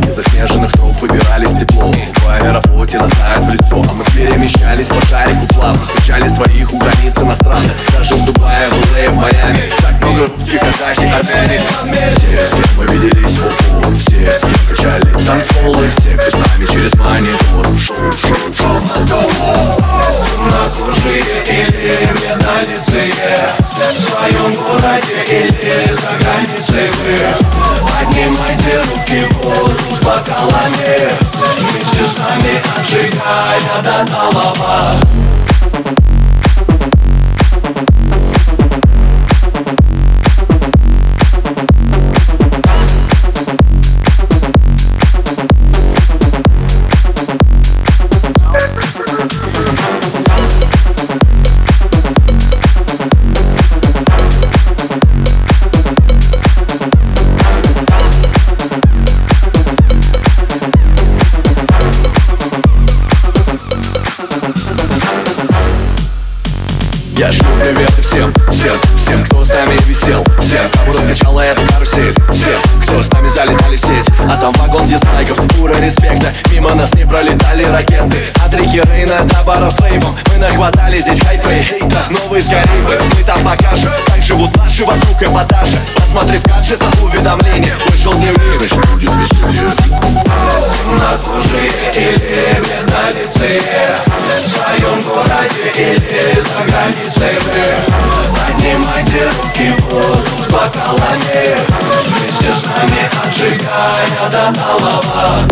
дел Незаснеженных троп выбирались тепло. В аэропорте нас знают в лицо А мы перемещались по шарику плавно Встречали своих у границ иностранных Даже в Дубае, в Лэ, в Майами. Так много русских, казахи, армяне. Все, с кем мы виделись в упор Все, с кем качали танцполы. Все, кто с нами через монитор Шоу, шоу, шоу На кружие или мне на лице В своем городе или за границей вы Поднимайте руки вверх бокалами Вместе с нами отжигая до талого приветы всем, всем, всем, кто с нами висел Всем, кому раскачала эту карусель Всем, кто с нами залетали в сеть А там вагон дизлайков, пура респекта. Мимо нас не пролетали ракеты. От реки Рейна до баров с рейвом. Мы нахватали здесь хайпа и хейта. Новые Карибы, мы там покажем Как живут наши вокруг эпатажа. Посмотри в гаджет уведомление Вышел дневник, В своем городе или за границей вы Поднимайте руки в воздух с бокалами Вместе с нами отжигая до талого